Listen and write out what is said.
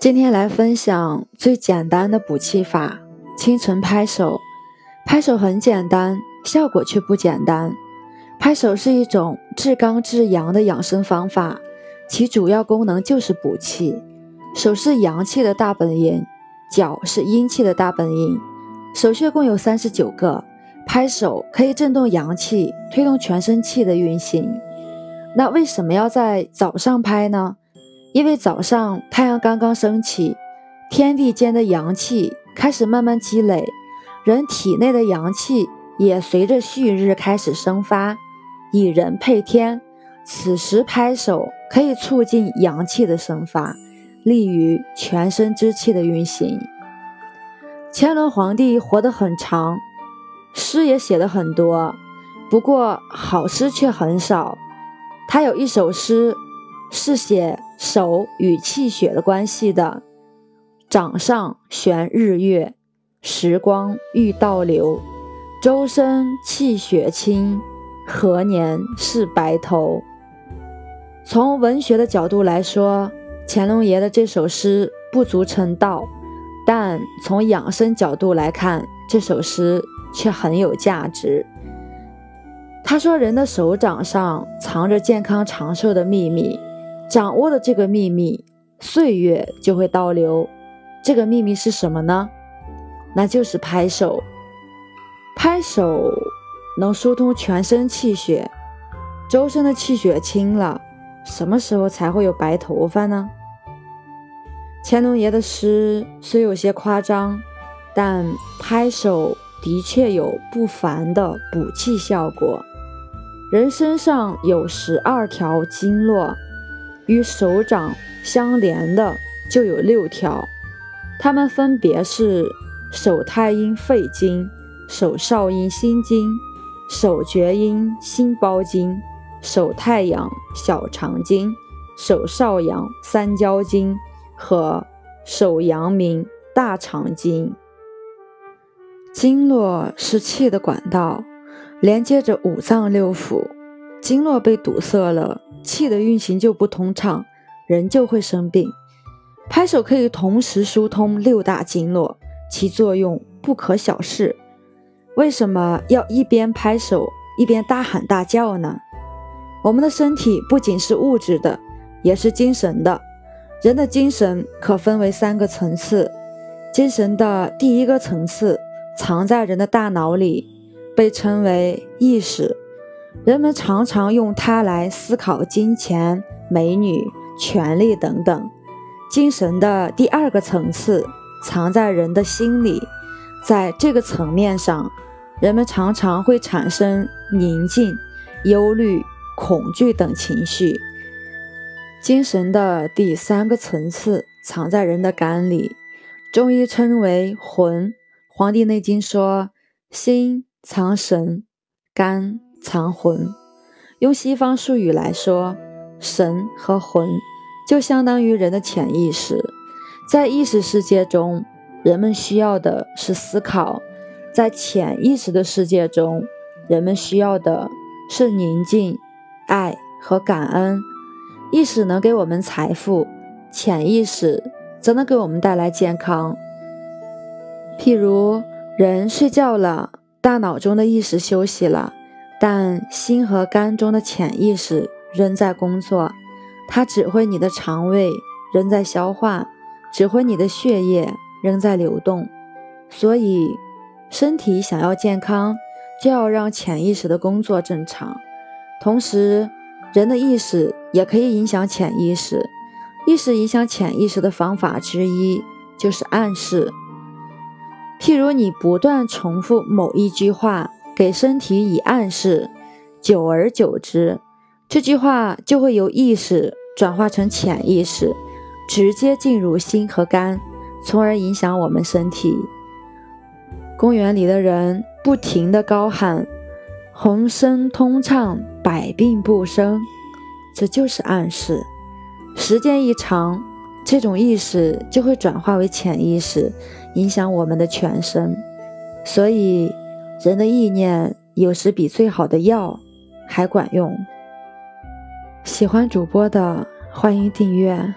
今天来分享最简单的补气法：清晨拍手。拍手很简单，效果却不简单。拍手是一种治刚治阳的养生方法，其主要功能就是补气。手是阳气的大本营，脚是阴气的大本营。手穴共有三十九个，拍手可以震动阳气，推动全身气的运行。那为什么要在早上拍呢？因为早上太阳刚刚升起，天地间的阳气开始慢慢积累，人体内的阳气也随着旭日开始生发，以人配天。此时拍手可以促进阳气的生发，利于全身之气的运行。乾隆皇帝活得很长，诗也写得很多，不过好诗却很少。他有一首诗。是写手与气血的关系的。掌上悬日月，时光欲倒流。周身气血清，何年是白头？从文学的角度来说，乾隆爷的这首诗不足称道；但从养生角度来看，这首诗却很有价值。他说：“人的手掌上藏着健康长寿的秘密。”掌握了这个秘密，岁月就会倒流。这个秘密是什么呢？那就是拍手。拍手能疏通全身气血，周身的气血清了，什么时候才会有白头发呢？乾隆爷的诗虽有些夸张，但拍手的确有不凡的补气效果。人身上有十二条经络。与手掌相连的就有六条，它们分别是手太阴肺经、手少阴心经、手厥阴心包经、手太阳小肠经、手少阳三焦经和手阳明大肠经。经络是气的管道，连接着五脏六腑。经络被堵塞了，气的运行就不通畅，人就会生病。拍手可以同时疏通六大经络，其作用不可小视。为什么要一边拍手一边大喊大叫呢？我们的身体不仅是物质的，也是精神的。人的精神可分为三个层次，精神的第一个层次藏在人的大脑里，被称为意识。人们常常用它来思考金钱、美女、权力等等。精神的第二个层次藏在人的心里，在这个层面上，人们常常会产生宁静、忧虑、恐惧等情绪。精神的第三个层次藏在人的肝里，中医称为魂。《黄帝内经》说：“心藏神，肝。”藏魂，用西方术语来说，神和魂就相当于人的潜意识。在意识世界中，人们需要的是思考；在潜意识的世界中，人们需要的是宁静、爱和感恩。意识能给我们财富，潜意识则能给我们带来健康。譬如，人睡觉了，大脑中的意识休息了。但心和肝中的潜意识仍在工作，它指挥你的肠胃仍在消化，指挥你的血液仍在流动。所以，身体想要健康，就要让潜意识的工作正常。同时，人的意识也可以影响潜意识。意识影响潜意识的方法之一就是暗示。譬如，你不断重复某一句话。给身体以暗示，久而久之，这句话就会由意识转化成潜意识，直接进入心和肝，从而影响我们身体。公园里的人不停地高喊“浑身通畅，百病不生”，这就是暗示。时间一长，这种意识就会转化为潜意识，影响我们的全身。所以。人的意念有时比最好的药还管用。喜欢主播的，欢迎订阅。